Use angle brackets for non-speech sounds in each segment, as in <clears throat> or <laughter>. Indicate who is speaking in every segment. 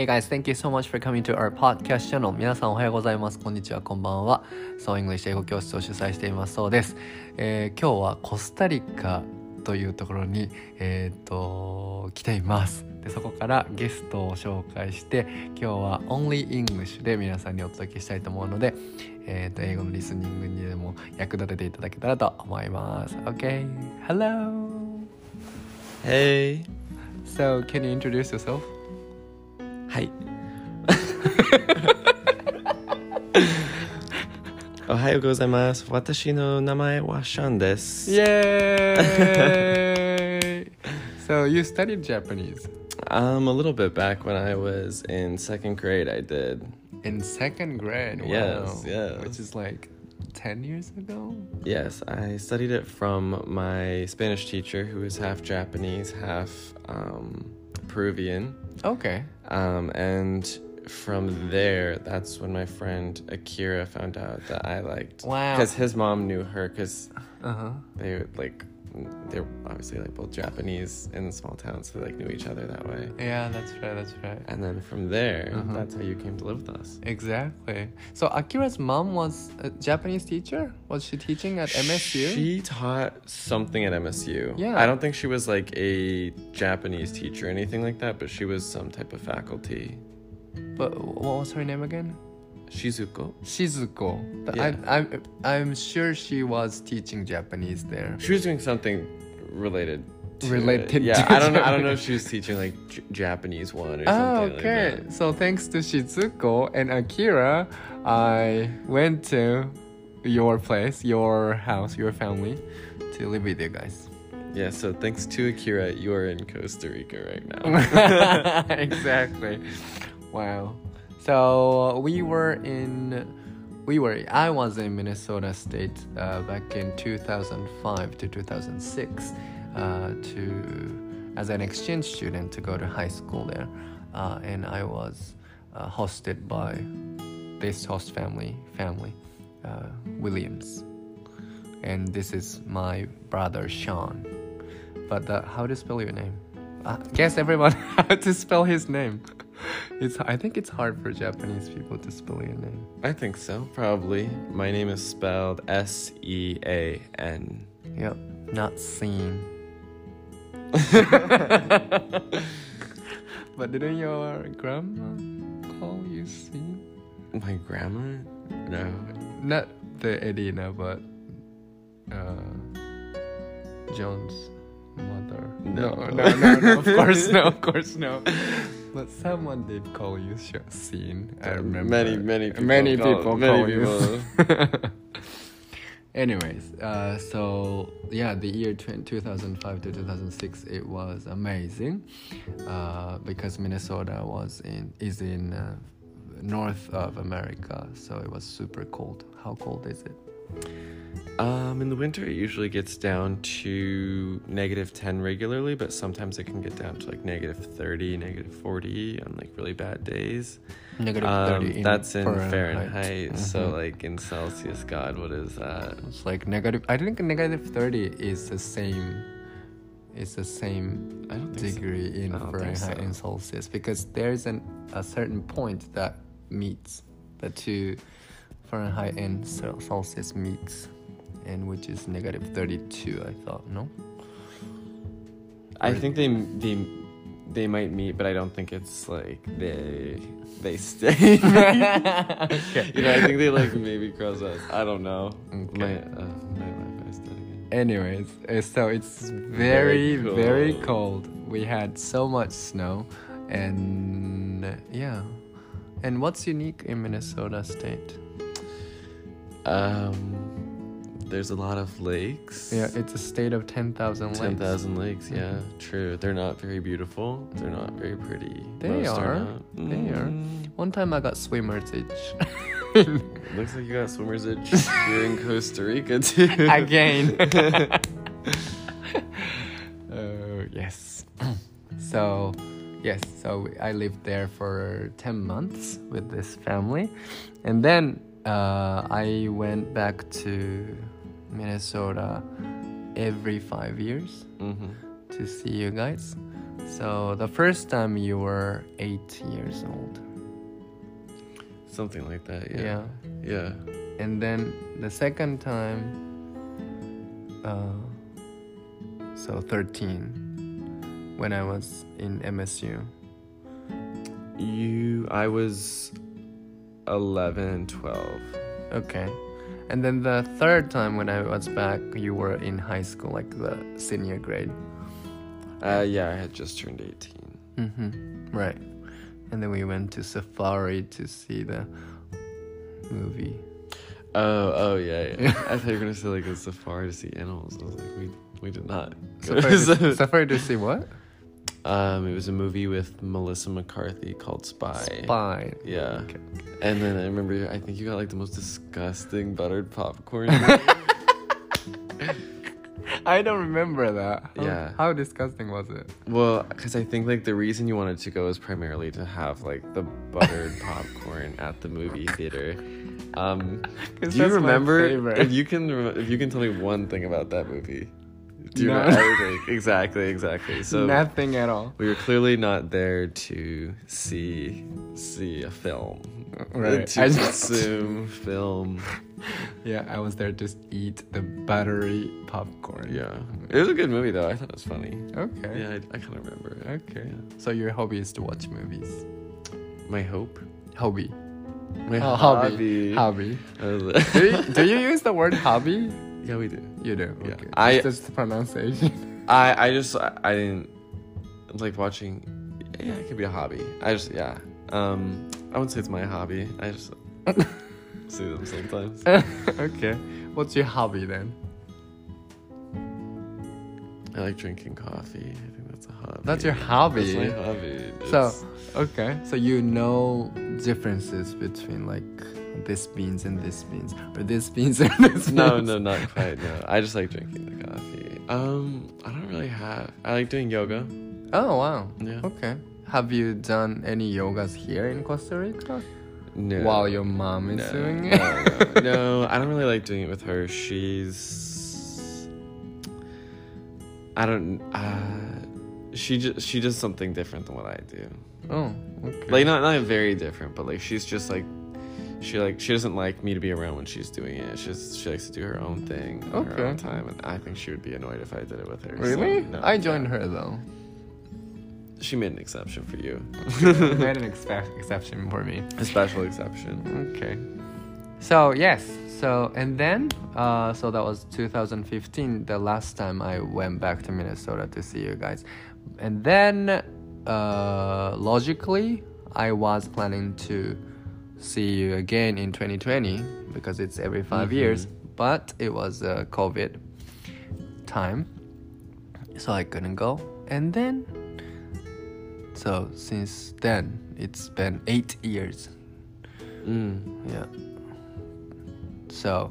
Speaker 1: Hey guys, thank you so much for coming to our podcast channel. 皆さんおはようございます。こんにちは、こんばんは。So English 英語教室を主催していますそうです。えー今日はコスタリカというところに、えー、と来ています。でそこからゲストを紹介して今日は Only English で皆さんにお届けしたいと思うので、えー、と英語のリスニングにでも役立てていただけたらと思います。OK, hello!
Speaker 2: Hey.
Speaker 1: So, can you introduce yourself?
Speaker 2: はい。おはようございます。私の名前はシャンです。
Speaker 1: Yay! <laughs> <laughs> so, you studied Japanese
Speaker 2: Um, a little bit back when I was in second grade, I did.
Speaker 1: in second grade. Wow.
Speaker 2: Yes, yes.
Speaker 1: Which is like 10 years ago?
Speaker 2: Yes, I studied it from my Spanish teacher, who is half Japanese, half um, Peruvian.
Speaker 1: Okay.
Speaker 2: Um, and from there, that's when my friend Akira found out that I liked.
Speaker 1: Wow.
Speaker 2: Because his mom knew her, because
Speaker 1: Uh huh.
Speaker 2: they were like they're obviously like both Japanese in small towns, so they like knew each other that way.
Speaker 1: Yeah, that's right, that's right.
Speaker 2: And then from there,
Speaker 1: Uh-huh.
Speaker 2: that's how you came to live with us.
Speaker 1: Exactly. So, Akira's mom was a Japanese teacher? Was she teaching at MSU?
Speaker 2: She taught something at MSU.
Speaker 1: Yeah.
Speaker 2: I don't think she was like a Japanese teacher or anything like that, but she was some type of faculty.
Speaker 1: But what was her name again?
Speaker 2: Shizuko.
Speaker 1: Shizuko.
Speaker 2: Yeah.
Speaker 1: I, I'm, I'm sure she was teaching Japanese there.
Speaker 2: She was doing something related. To
Speaker 1: Related.
Speaker 2: Yeah, I don't know. I don't know if she was teaching like J- Japanese one or
Speaker 1: Oh,
Speaker 2: something
Speaker 1: okay.
Speaker 2: like that.
Speaker 1: so thanks to Shizuko and Akira, I went to your place, your house, your family to live with you guys.
Speaker 2: Yeah. So thanks to Akira, you are in Costa Rica right now. <laughs>
Speaker 1: exactly. Wow. So we were in, we were, I was in Minnesota State uh, back in 2005 to 2006 uh, to, as an exchange student to go to high school there. Uh, and I was uh, hosted by this host family, family, uh, Williams. And this is my brother Sean. But uh, how to spell your name? Guess everyone <laughs> how to spell his name. <laughs> It's I think it's hard for Japanese people to spell your name.
Speaker 2: I think so, probably. My name is spelled S E A N.
Speaker 1: Yep, not seen. <laughs> but didn't your grandma call you seen?
Speaker 2: My grandma? No.
Speaker 1: Not the Edina, but uh, John's mother.
Speaker 2: No.
Speaker 1: no, no, no, no, Of course, no. Of course, no. <laughs> But someone did call you sh- seen. I remember.
Speaker 2: Many, many people.
Speaker 1: Many people
Speaker 2: many people. <laughs>
Speaker 1: Anyways, uh, so yeah, the year 2005 to 2006, it was amazing uh, because Minnesota was in is in uh, north of America, so it was super cold. How cold is it?
Speaker 2: Um, in the winter, it usually gets down to negative 10 regularly, but sometimes it can get down to like negative 30, negative 40 on like really bad days.
Speaker 1: Negative
Speaker 2: Um,
Speaker 1: 30 in
Speaker 2: that's in
Speaker 1: Fahrenheit.
Speaker 2: Fahrenheit. So,
Speaker 1: Mhm.
Speaker 2: like in Celsius, God, what is that?
Speaker 1: It's like negative. I think negative 30 is the same. It's the same
Speaker 2: I so.
Speaker 1: degree in
Speaker 2: I don't think
Speaker 1: Fahrenheit
Speaker 2: so.
Speaker 1: and Celsius because there's an a certain point that meets the two Fahrenheit and Celsius meets, and which is negative 32. I thought no.
Speaker 2: I think they they they might meet, but I don't think it's like they they stay.
Speaker 1: okay. <laughs>
Speaker 2: You know, I think they like maybe cross us. I don't know.
Speaker 1: Okay.
Speaker 2: My uh, my Wi-Fi's dead again.
Speaker 1: Anyways, uh, so it's very,
Speaker 2: Very
Speaker 1: very
Speaker 2: cold.
Speaker 1: cold. We had so much snow, and uh, yeah. And what's unique in Minnesota State?
Speaker 2: Um, there's a lot of lakes.
Speaker 1: Yeah, it's a state of 10,000 lakes.
Speaker 2: Ten thousand lakes. Yeah,
Speaker 1: Mhm.
Speaker 2: true. They're not very beautiful. They're not very pretty.
Speaker 1: They
Speaker 2: Most
Speaker 1: are.
Speaker 2: not.
Speaker 1: They are.
Speaker 2: Mm.
Speaker 1: One time I got swimmer's itch. <laughs>
Speaker 2: Looks like you got swimmer's itch here in Costa Rica too. <laughs>
Speaker 1: Again. <laughs> Oh, yes. <clears throat> so, yes, so I lived there for 10 months with this family. And then uh, I went back to Minnesota every five years
Speaker 2: hmm
Speaker 1: to see you guys. So the first time you were eight years old.
Speaker 2: Something like that.
Speaker 1: Yeah.
Speaker 2: Yeah. Yeah.
Speaker 1: And then the second time, uh, so 13, when I was in MSU.
Speaker 2: You. I was 11, 12.
Speaker 1: Okay. And then the third time when I was back, you were in high school, like the senior grade.
Speaker 2: Uh, yeah, I had just turned 18.
Speaker 1: Mm-hmm. Right. And then we went to Safari to see the movie.
Speaker 2: Oh, oh yeah, yeah. <laughs> I thought you were gonna say like a safari to see animals. I was like, we we did not. go
Speaker 1: Safari
Speaker 2: to,
Speaker 1: Safari to see what?
Speaker 2: Um, it was a movie with Melissa McCarthy called Spy.
Speaker 1: Spy.
Speaker 2: Yeah.
Speaker 1: Okay.
Speaker 2: And then I remember, I think you got like the most disgusting buttered popcorn. <laughs> <laughs>
Speaker 1: I don't remember that. How,
Speaker 2: Yeah.
Speaker 1: How disgusting was it?
Speaker 2: well, because I think like the reason you wanted to go is primarily to have like the buttered <laughs> popcorn at the movie theater. Um, do you remember if you can if you can tell me one thing about that movie? Do
Speaker 1: No.
Speaker 2: everything? exactly, exactly. So
Speaker 1: Nothing at all.
Speaker 2: we were clearly not there to see see a film.
Speaker 1: Right. <laughs>
Speaker 2: To
Speaker 1: I just-
Speaker 2: consume film.
Speaker 1: Yeah, I was there to eat the buttery popcorn.
Speaker 2: Yeah. It was a good movie though. I thought it was funny.
Speaker 1: Okay.
Speaker 2: Yeah, I, I kind of remember it.
Speaker 1: Okay.
Speaker 2: Yeah.
Speaker 1: So your hobby is to watch movies.
Speaker 2: My hope.
Speaker 1: Hobby.
Speaker 2: My
Speaker 1: Oh,
Speaker 2: hobby.
Speaker 1: Hobby. <laughs>
Speaker 2: Was-
Speaker 1: do, you, do you use the word hobby?
Speaker 2: Yeah, we do.
Speaker 1: You do.
Speaker 2: Yeah.
Speaker 1: Okay.
Speaker 2: I-
Speaker 1: It's just the pronunciation. <laughs>
Speaker 2: I I just I, I didn't like watching. Yeah, it could be a hobby. I just yeah. Um, I wouldn't say it's my hobby. I just <laughs> see them sometimes. <laughs>
Speaker 1: okay. What's your hobby then?
Speaker 2: I like drinking coffee. I think that's a hobby.
Speaker 1: That's your hobby.
Speaker 2: That's my hobby.
Speaker 1: So okay, so you know differences between like this beans and this beans, or this beans and <laughs> this beans.
Speaker 2: no, no, not quite. No, I just like drinking the coffee. Um, I don't really have. I like doing yoga.
Speaker 1: Oh wow.
Speaker 2: Yeah.
Speaker 1: Okay. Have you done any yogas here in Costa Rica
Speaker 2: No.
Speaker 1: while your mom is
Speaker 2: no,
Speaker 1: doing
Speaker 2: no,
Speaker 1: it?
Speaker 2: no, <laughs> no, I don't really like doing it with her. She's. I don't. Uh, she just she does something different than what I do.
Speaker 1: oh, okay.
Speaker 2: Like not not very different, but like she's just like. She like she doesn't like me to be around when she's doing it. She just she likes to do her own thing on her own time, and I think she would be annoyed if I did it with her. so,
Speaker 1: Really?
Speaker 2: no,
Speaker 1: I joined
Speaker 2: yeah.
Speaker 1: her though.
Speaker 2: She made an exception for you,
Speaker 1: Made an <laughs> expe- exception for me.
Speaker 2: a special exception.
Speaker 1: Okay. So yes. So and then, uh, so that was 2015, the last time I went back to Minnesota to see you guys, and then, uh, logically, I was planning to see you again in 2020 because it's every 5
Speaker 2: Mhm.
Speaker 1: years, but it was uh, COVID time, so I couldn't go, and then. So since then, it's been eight years
Speaker 2: Mm.
Speaker 1: yeah. So,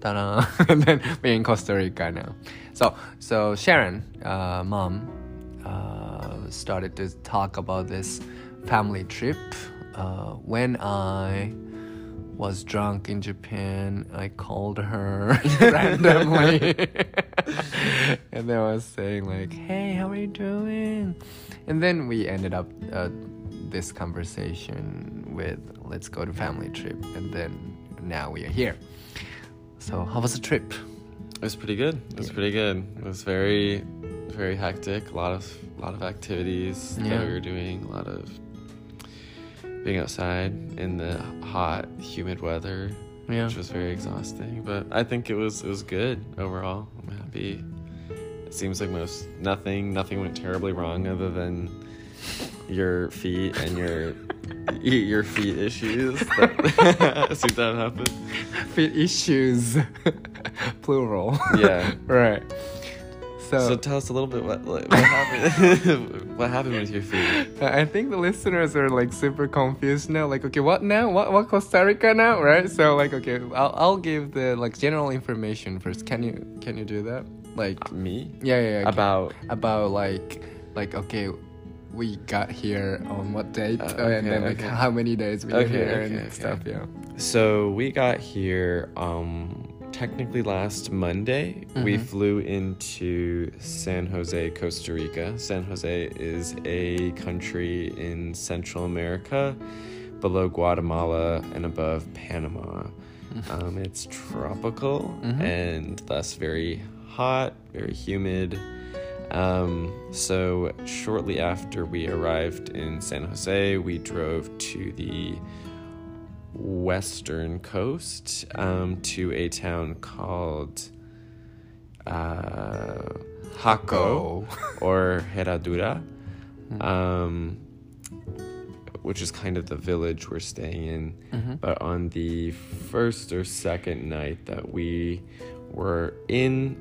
Speaker 1: ta-da! <laughs> and then we're in Costa Rica now. So, so Sharon, uh, mom, uh, started to talk about this family trip. Uh, when I was drunk in Japan, I called her <laughs> randomly, <laughs> and then I was saying like, "Hey, how are you doing?" And then we ended up uh, this conversation with let's go to family trip and then now we are here so how was the trip
Speaker 2: It was pretty good. It was
Speaker 1: Yeah.
Speaker 2: pretty good. It was very, very hectic. A lot of, lot of activities
Speaker 1: Yeah.
Speaker 2: that we were doing. A lot of being outside in the hot, humid weather,
Speaker 1: yeah
Speaker 2: which was very exhausting. But I think it was, it was good overall. I'm happy. It seems like most nothing, nothing went terribly wrong other than your feet and your <laughs> your feet issues. <laughs> See That seem to have happened.
Speaker 1: fit issues <laughs> plural
Speaker 2: Yeah.
Speaker 1: right so,
Speaker 2: So tell us a little bit what like, what happened. <laughs> what happened with your feet?
Speaker 1: I think the listeners are like super confused now. Like, okay, what now? What what Costa Rica now? Right? So like, okay, I'll I'll give the like general information first. Can you can you do that? Like,
Speaker 2: Me
Speaker 1: yeah, yeah, yeah.
Speaker 2: about
Speaker 1: about like like okay we got here on what date
Speaker 2: Uh,
Speaker 1: uh, and then like
Speaker 2: okay.
Speaker 1: how many days we were here
Speaker 2: okay,
Speaker 1: and
Speaker 2: okay.
Speaker 1: stuff yeah
Speaker 2: so we got here um technically last Monday, we
Speaker 1: Mhm.
Speaker 2: flew into San Jose, Costa Rica. San Jose is a country in Central America, below Guatemala and above Panama. Um, it's tropical
Speaker 1: Mhm.
Speaker 2: and thus very hot, very humid. Um, so, shortly after we arrived in San Jose, we drove to the western coast um, to a town called uh, Jaco or Herradura, <laughs> um, which is kind of the village we're staying in.
Speaker 1: Mhm.
Speaker 2: But on the first or second night that we were in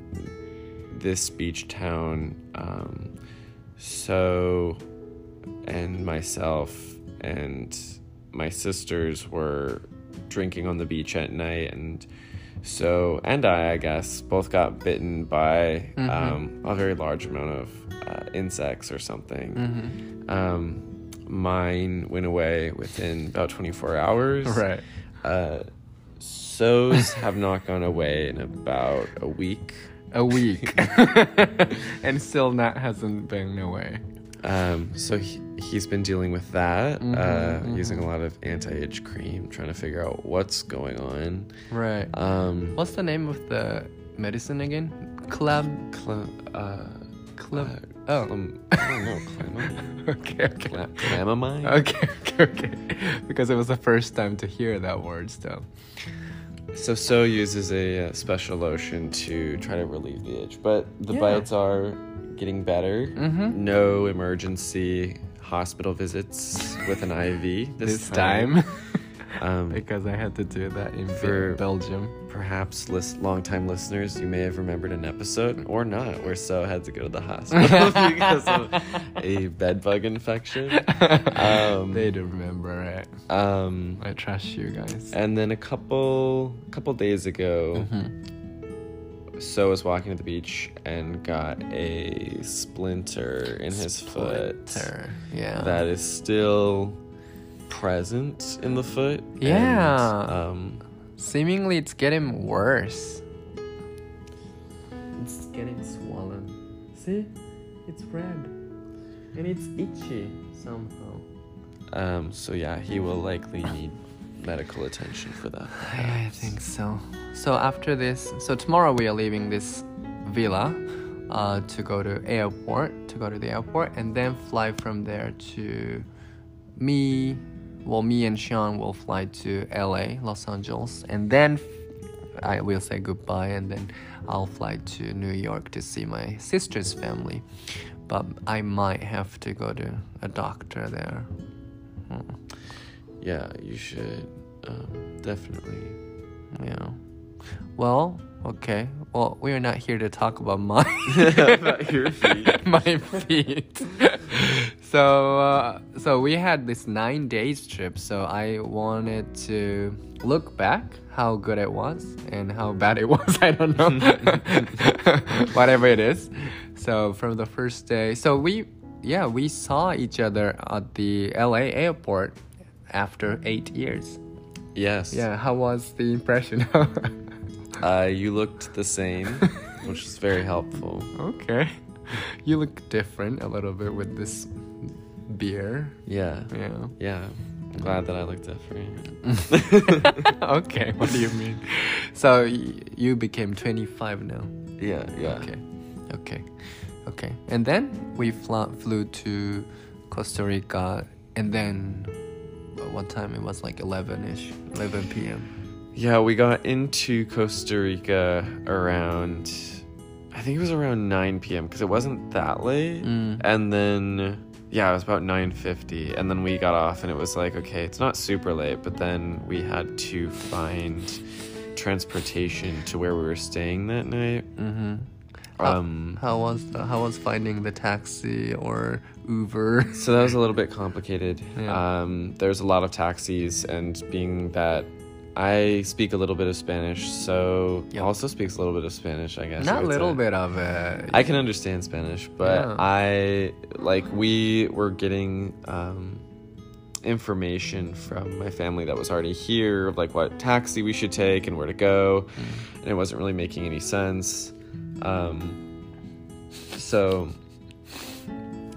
Speaker 2: this beach town, um, so and myself and my sisters were drinking on the beach at night and so and i i guess both got bitten by
Speaker 1: Mhm.
Speaker 2: um, a very large amount of uh, insects or something
Speaker 1: Mhm.
Speaker 2: um, mine went away within about 24 hours
Speaker 1: Right.
Speaker 2: uh, so's have not gone away in about a week
Speaker 1: A week. <laughs> <laughs> and still that hasn't been away.
Speaker 2: Um, so he, he's been dealing with that,
Speaker 1: Mhm,
Speaker 2: uh,
Speaker 1: mhm.
Speaker 2: using a lot of anti-itch cream, trying to figure out what's going on.
Speaker 1: Right.
Speaker 2: Um,
Speaker 1: What's the name of the medicine again? Club.
Speaker 2: cl- uh,
Speaker 1: Club.
Speaker 2: uh,
Speaker 1: Oh.
Speaker 2: clam- <laughs> I don't know, clamamine?
Speaker 1: okay. Okay.
Speaker 2: Cla- clamamine?
Speaker 1: Okay. Okay. Okay. Because it was the first time to hear that word still.
Speaker 2: So So uses a uh, special lotion to try to relieve the itch, but the
Speaker 1: Yeah.
Speaker 2: bites are getting better.
Speaker 1: Mm-hmm.
Speaker 2: No emergency hospital visits with an IV this,
Speaker 1: This, time. <laughs>
Speaker 2: Um, <laughs>
Speaker 1: because I had to do that in
Speaker 2: For-
Speaker 1: Belgium.
Speaker 2: Perhaps list, long-time listeners, you may have remembered an episode or not where So had to go to the hospital <laughs> because of a bed bug infection. Um,
Speaker 1: they do remember it.
Speaker 2: Um,
Speaker 1: I trust you guys.
Speaker 2: and then a couple couple days ago,
Speaker 1: Mhm.
Speaker 2: So was walking to the beach and got a splinter in his foot
Speaker 1: Splinter. Yeah.
Speaker 2: that is still present in the foot. and,
Speaker 1: Yeah.
Speaker 2: um,
Speaker 1: Seemingly, it's getting worse. It's getting swollen. See? It's red. And it's itchy somehow.
Speaker 2: um, so yeah, he will likely need medical attention for that.
Speaker 1: I think so. So after this, so tomorrow we are leaving this villa uh, to go to airport, to go to the airport, and then fly from there to me. Well, me and Sean will fly to LA, Los Angeles, and then I will say goodbye, and then I'll fly to New York to see my sister's family. But I might have to go to a doctor there. Hmm.
Speaker 2: Yeah, you should um, definitely.
Speaker 1: Yeah. Well, okay. Well, we are not here to talk about my <laughs> <laughs>
Speaker 2: About your feet. <laughs>
Speaker 1: my feet. so, uh, so we had this nine days trip. So I wanted to look back how good it was and how bad it was. I don't know. Whatever it is. So from the first day, so we yeah we saw each other at the LA airport after eight years.
Speaker 2: Yes.
Speaker 1: Yeah, how was the impression? <laughs>
Speaker 2: Uh, you looked the same, which is very helpful.
Speaker 1: okay. You look different a little bit with this beer.
Speaker 2: Yeah.
Speaker 1: Yeah.
Speaker 2: Yeah. I'm glad that I look different. <laughs>
Speaker 1: okay, what do you mean? So y- you became 25 now.
Speaker 2: Yeah. Yeah.
Speaker 1: Okay. Okay. Okay. And then we fl- flew to Costa Rica and then what time it was like 11ish, 11 p.m.
Speaker 2: Yeah, we got into Costa Rica around, I think it was around 9 p.m. because it wasn't that late.
Speaker 1: Mm.
Speaker 2: And then, yeah, it was about 9.50. And then we got off and it was like, okay, it's not super late, but then we had to find transportation to where we were staying that night.
Speaker 1: Mhm. How-
Speaker 2: Um,
Speaker 1: How was the, how was finding the taxi or Uber?
Speaker 2: so that was a little bit complicated.
Speaker 1: Yeah.
Speaker 2: Um, there's a lot of taxis, and being that I speak a little bit of Spanish, so
Speaker 1: Yep.
Speaker 2: also speaks a little bit of Spanish, I guess.
Speaker 1: Not a little
Speaker 2: say.
Speaker 1: bit of it.
Speaker 2: I can understand Spanish, but
Speaker 1: Yeah.
Speaker 2: I like we were getting um, information from my family that was already here, of like what taxi we should take and where to go, and it wasn't really making any sense. Um, so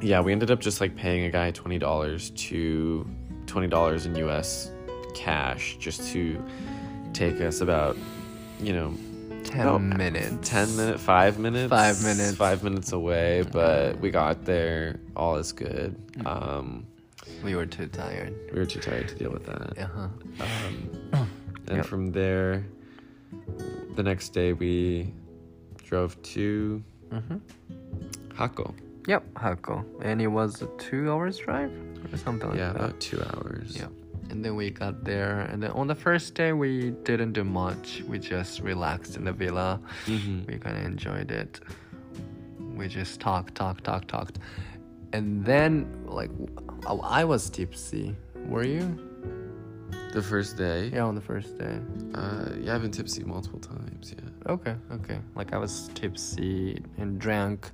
Speaker 2: yeah, we ended up just like paying a guy twenty dollars to twenty dollars in U.S. cash just to take us about, you know,
Speaker 1: 10
Speaker 2: about
Speaker 1: minutes.
Speaker 2: 10 minute 5 minutes
Speaker 1: Five minutes.
Speaker 2: 5 minutes away but we got there all is good um
Speaker 1: We were too tired.
Speaker 2: we were too tired to deal with that
Speaker 1: Uh-huh.
Speaker 2: um <coughs> and
Speaker 1: Yep.
Speaker 2: from there the next day we drove to
Speaker 1: Mm-hmm.
Speaker 2: Jaco
Speaker 1: Yep, Jaco. And it was a two hours drive or something like
Speaker 2: yeah
Speaker 1: that.
Speaker 2: about 2 hours
Speaker 1: Yeah. And then we got there, and then on the first day we didn't do much. We just relaxed in the villa.
Speaker 2: Mhm.
Speaker 1: We kind of enjoyed it. We just talked, talked, talked, talked, and then like I was tipsy. Were you?
Speaker 2: the first day
Speaker 1: Yeah, on the first day.
Speaker 2: uh yeah I've been tipsy multiple times yeah
Speaker 1: Okay, okay. Like I was tipsy and drank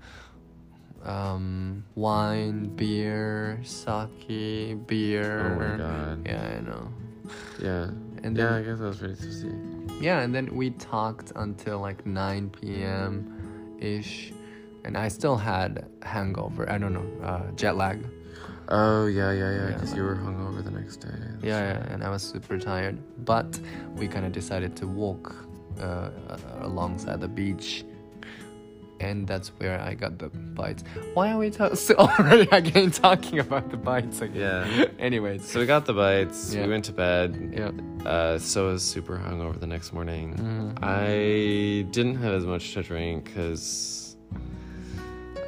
Speaker 1: um, wine, beer, sake, beer.
Speaker 2: oh my god
Speaker 1: Yeah, I know.
Speaker 2: yeah
Speaker 1: And
Speaker 2: yeah
Speaker 1: then-
Speaker 2: I guess I was pretty tipsy
Speaker 1: Yeah, and then we talked until like 9 p.m. ish, and I still had hangover. I don't know, uh, jet lag.
Speaker 2: oh yeah yeah yeah
Speaker 1: Yeah,
Speaker 2: because
Speaker 1: like-
Speaker 2: you were hungover the next day
Speaker 1: Yeah, yeah, and I was super tired. But we kind of decided to walk uh, alongside the beach, and that's where I got the bites. Why are we ta- <laughs> so already again talking about the bites again?
Speaker 2: Yeah.
Speaker 1: Anyways,
Speaker 2: So we got the bites.
Speaker 1: Yeah.
Speaker 2: We went to bed.
Speaker 1: yeah.
Speaker 2: Uh, so I was super hungover the next morning.
Speaker 1: Mhm.
Speaker 2: I didn't have as much to drink because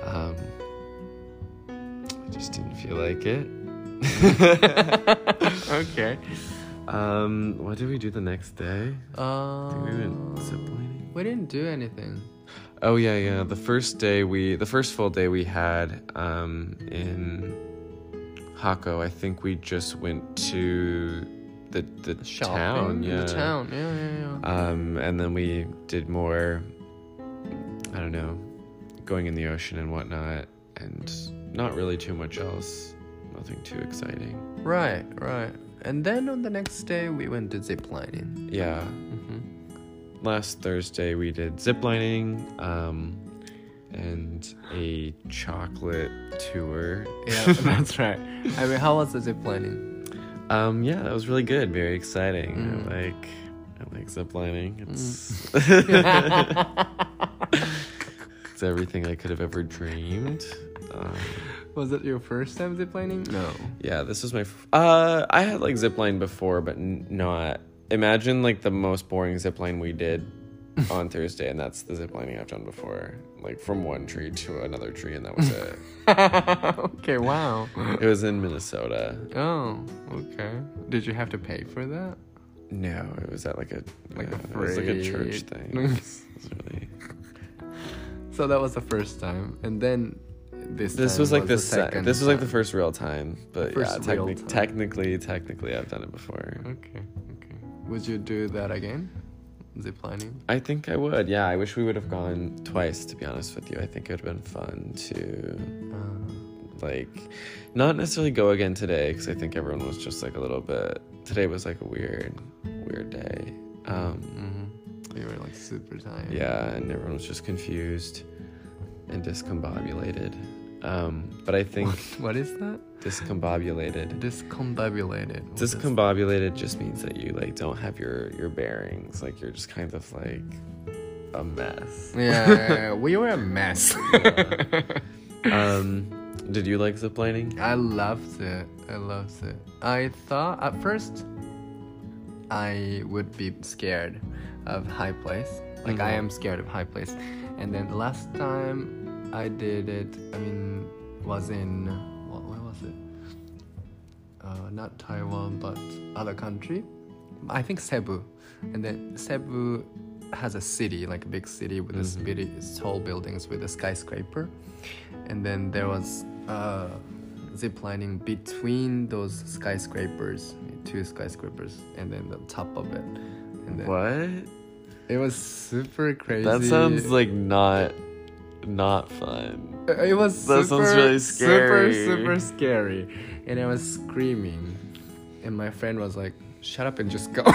Speaker 2: um, I just didn't feel like it. <laughs> <laughs>
Speaker 1: okay.
Speaker 2: Um, what did we do the next day? I think we went
Speaker 1: Uh,
Speaker 2: ziplining.
Speaker 1: we didn't do anything.
Speaker 2: Oh yeah, yeah. The first day we, the first full day we had um, in Jaco, I think we just went to the the
Speaker 1: Shopping
Speaker 2: town. Yeah,
Speaker 1: the town. Yeah, yeah, yeah.
Speaker 2: Um, and then we did more. I don't know, going in the ocean and whatnot, and not really too much else. Nothing too exciting.
Speaker 1: Right, right. And then on the next day, we went to ziplining.
Speaker 2: Yeah.
Speaker 1: Mm-hmm.
Speaker 2: Last Thursday we did ziplining, um, and a chocolate tour.
Speaker 1: Yeah, <laughs> <laughs> that's right. <laughs> I mean, how was the ziplining?
Speaker 2: Um, yeah, that was really good. Very exciting.
Speaker 1: Mm.
Speaker 2: I like, I like ziplining. It's, it's everything I could have ever dreamed. Um,
Speaker 1: was it your first time ziplining? No.
Speaker 2: yeah, this was my. F- uh, I had like zipline before, but n- not. Imagine like the most boring zipline we did <laughs> on Thursday, and that's the ziplining I've done before. Like from one tree to another tree, and that was it. <laughs>
Speaker 1: okay, wow.
Speaker 2: it was in Minnesota.
Speaker 1: Oh, okay. Did you have to pay for that?
Speaker 2: No, it was at like a
Speaker 1: Like a
Speaker 2: yeah, it was like a church thing. It was, <laughs> it was really.
Speaker 1: So that was the first time, and then this.
Speaker 2: This
Speaker 1: time
Speaker 2: was like the,
Speaker 1: the
Speaker 2: se-
Speaker 1: second.
Speaker 2: this was like the first real time, but
Speaker 1: First
Speaker 2: yeah,
Speaker 1: real
Speaker 2: techni-
Speaker 1: time.
Speaker 2: technically, technically, I've done it before.
Speaker 1: Okay, okay. Would you do that again? Ziplining?
Speaker 2: I think I would. Yeah, I wish we would have gone twice. To be honest with you, I think it would have been fun to
Speaker 1: Uh,
Speaker 2: like not necessarily go again today because I think everyone was just like a little bit. Today was like a weird, weird day. Um,
Speaker 1: mhm. You were like super tired.
Speaker 2: yeah, and everyone was just confused and discombobulated. Um, but I think
Speaker 1: What is that?
Speaker 2: discombobulated.
Speaker 1: Discombobulated. What is-
Speaker 2: Discombobulated just means that you like don't have your your bearings. Like you're just kind of like a mess.
Speaker 1: Yeah, yeah, yeah, <laughs> we were a mess. <laughs>
Speaker 2: Um, did you like ziplining?
Speaker 1: I loved it. I loved it. I thought at first I would be scared of high place. Like I
Speaker 2: Mhm.
Speaker 1: am scared of high place. And then the last time I did it, I mean, was in what? Where was it? Uh, not Taiwan, but other country. I think Cebu. And then Cebu has a city, like a big city with this
Speaker 2: Mhm.
Speaker 1: really tall buildings with a skyscraper. And then there was uh, zip lining between those skyscrapers, two skyscrapers, and then the top of it. And then
Speaker 2: What?
Speaker 1: It was super crazy.
Speaker 2: That sounds like not not fun.
Speaker 1: Uh, It was
Speaker 2: That
Speaker 1: super,
Speaker 2: sounds really
Speaker 1: super,
Speaker 2: scary.
Speaker 1: super super scary, and I was screaming and my friend was like, "Shut up and just go." <laughs>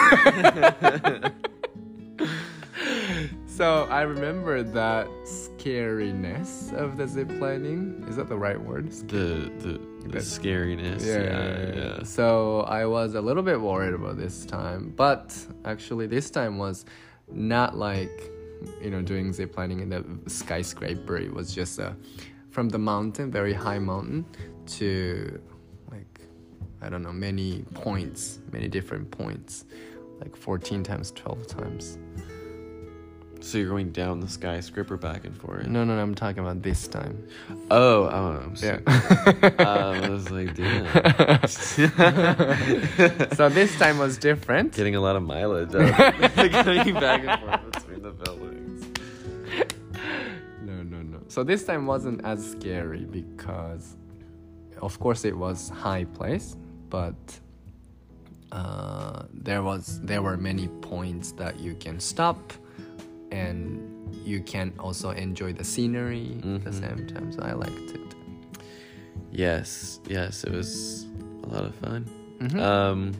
Speaker 1: so I remember that scariness of the ziplining. Is that the right word?
Speaker 2: The the, the scariness. Yeah, yeah.
Speaker 1: So I was a little bit worried about this time, but actually this time was not like you know doing zip lining in the skyscraper. It was just uh, from the mountain, very high mountain, to like I don't know many points, many different points, like 14 times, 12 times.
Speaker 2: So you're going down the skyscraper back and forth.
Speaker 1: No, no, no I'm talking about this time.
Speaker 2: Oh, oh, I'm sorry.
Speaker 1: Yeah. <laughs>
Speaker 2: um, I was like, damn.
Speaker 1: so this time was different.
Speaker 2: Getting a lot of mileage out of <laughs> going <laughs> back and forth between the buildings.
Speaker 1: No, no, no. So this time wasn't as scary because, of course, it was high place, but uh, there was there were many points that you can stop, and you can also enjoy the scenery at the
Speaker 2: Mhm.
Speaker 1: same time. So I liked it.
Speaker 2: Yes, yes, it was a lot of fun.
Speaker 1: Mhm.
Speaker 2: Um,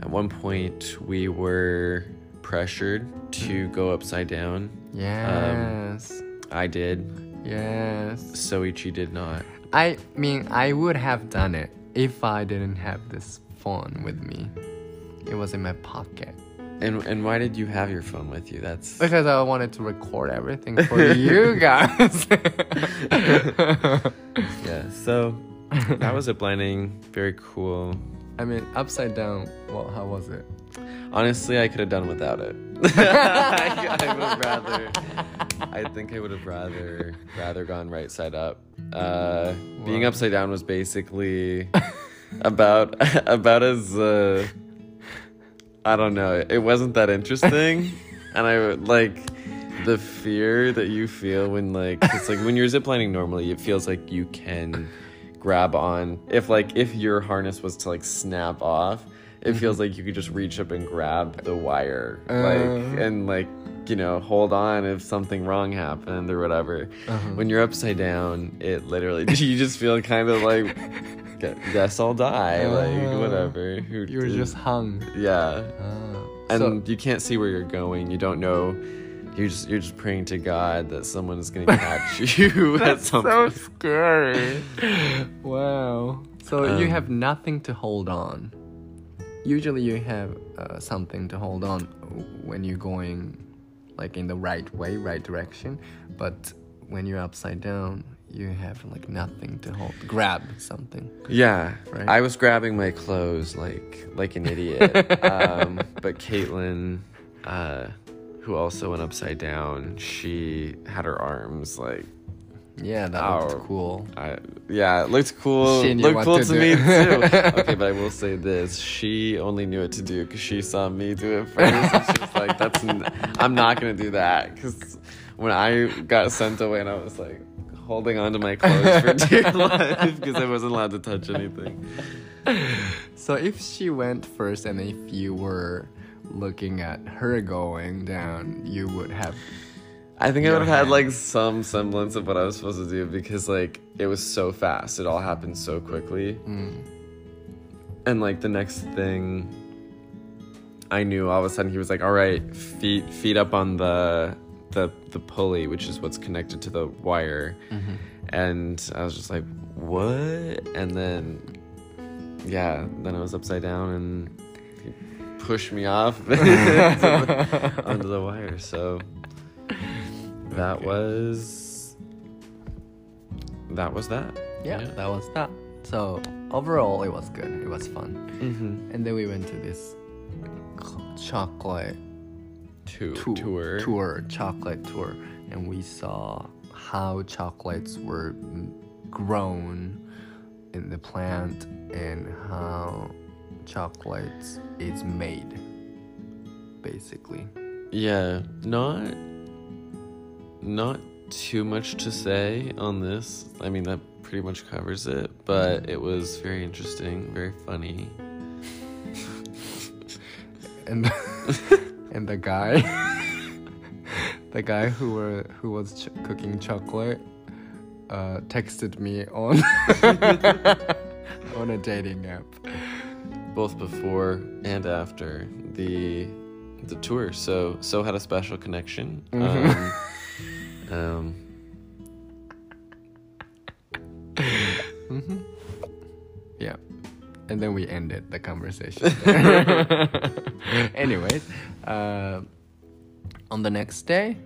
Speaker 2: at one point, we were pressured to go upside down.
Speaker 1: yes,
Speaker 2: I did.
Speaker 1: yes.
Speaker 2: Soichi did not.
Speaker 1: I mean, I would have done it if I didn't have this phone with me. It was in my pocket.
Speaker 2: And and why did you have your phone with you? That's
Speaker 1: Because I wanted to record everything for you <laughs> guys. <laughs>
Speaker 2: yeah. So that was a blinding, very cool.
Speaker 1: I mean, upside down. Well, how was it?
Speaker 2: Honestly, I could have done without it. <laughs> I, I would have rather. I think I would have rather rather gone right side up. Uh, being upside down was basically about about as uh, I don't know. It wasn't that interesting, <laughs> and I like the fear that you feel when like it's like when you're ziplining normally, it feels like you can grab on if like if your harness was to like snap off it feels like you could just reach up and grab the wire like
Speaker 1: Uh.
Speaker 2: and like you know hold on if something wrong happened or whatever
Speaker 1: Uh-huh.
Speaker 2: when you're upside down it literally <laughs> you just feel kind of like "Gu- guess i'll die like
Speaker 1: Uh.
Speaker 2: whatever Who
Speaker 1: You were just hung.
Speaker 2: yeah
Speaker 1: Ah.
Speaker 2: and
Speaker 1: So-
Speaker 2: you can't see where you're going you don't know you're just you're just praying to god that someone is going to catch <laughs> you <laughs> at
Speaker 1: That's so scary. wow. So you
Speaker 2: Um,
Speaker 1: have nothing to hold on. Usually you have uh, something to hold on when you're going like in the right way, right direction. But when you're upside down, you have like nothing to hold. Grab something.
Speaker 2: Yeah,
Speaker 1: Right?
Speaker 2: I was grabbing my clothes like like an idiot. <laughs> um, but Caitlin, uh, who also went upside down, she had her arms like,
Speaker 1: Yeah, that
Speaker 2: Ow.
Speaker 1: looked cool.
Speaker 2: I, yeah, it looked cool.
Speaker 1: She knew
Speaker 2: looked
Speaker 1: what
Speaker 2: cool
Speaker 1: to
Speaker 2: to,
Speaker 1: do.
Speaker 2: me too. <laughs> okay, but I will say this: she only knew what to do because she saw me do it first. and she was like, "That's n- I'm not gonna do that." Because when I got sent away, and I was like holding on to my clothes for <laughs> dear life because I wasn't allowed to touch anything.
Speaker 1: So if she went first and if you were looking at her going down, you would have
Speaker 2: I think I would have had like some semblance of what I was supposed to do because like it was so fast. It all happened so quickly.
Speaker 1: mm,
Speaker 2: And like the next thing I knew all of a sudden he was like, All right, feet feet up on the the the pulley, which is what's connected to the wire.
Speaker 1: mm-hmm.
Speaker 2: And I was just like, What? And then yeah, then I was upside down and he pushed me off <laughs> onto the wire. So that
Speaker 1: Okay.
Speaker 2: was that was that.
Speaker 1: yeah,
Speaker 2: Yeah.
Speaker 1: that was that. So overall, it was good. It was fun.
Speaker 2: Mm-hmm.
Speaker 1: And then we went to this chocolate
Speaker 2: Tour.
Speaker 1: tour,
Speaker 2: tour.
Speaker 1: tour, chocolate tour, and we saw how chocolates were grown in the plant and how chocolates is made, basically.
Speaker 2: Yeah, not not too much to say on this. I mean that pretty much covers it, but it was very interesting, very funny.
Speaker 1: and <laughs> and the guy <laughs> the guy who were who was ch- cooking chocolate uh, texted me on <laughs> on a dating app
Speaker 2: both before and after the the tour. So so had a special connection. Um, um,
Speaker 1: Mm-hmm. Yeah. And then we ended the conversation. <laughs> Anyways, uh, on the next day,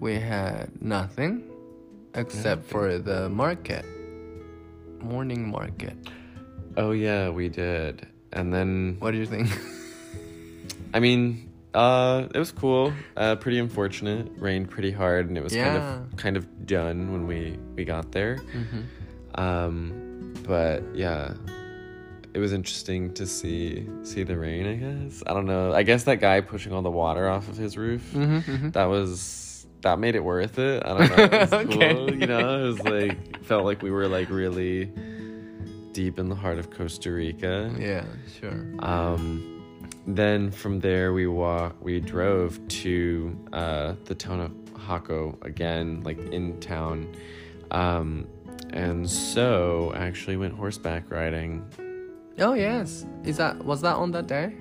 Speaker 1: we had nothing except for the market, morning market.
Speaker 2: oh yeah, we did. And then
Speaker 1: What do you think?
Speaker 2: I mean, uh, it was cool. Uh, pretty unfortunate. Rained pretty hard, and it was kind of kind of done when we we got there.
Speaker 1: mm-hmm.
Speaker 2: Um, but yeah, it was interesting to see see the rain. I guess I don't know. I guess that guy pushing all the water off of his roof.
Speaker 1: Mm-hmm,
Speaker 2: That was that made it worth it. I don't know. It was <laughs>
Speaker 1: Okay.
Speaker 2: cool. You know, it was like felt like we were like really deep in the heart of Costa Rica.
Speaker 1: Yeah, sure.
Speaker 2: Um, then from there we walk we drove to uh, the town of Jaco again, like in town. Um, and so I actually went horseback riding.
Speaker 1: Oh yes, is that was that on that day?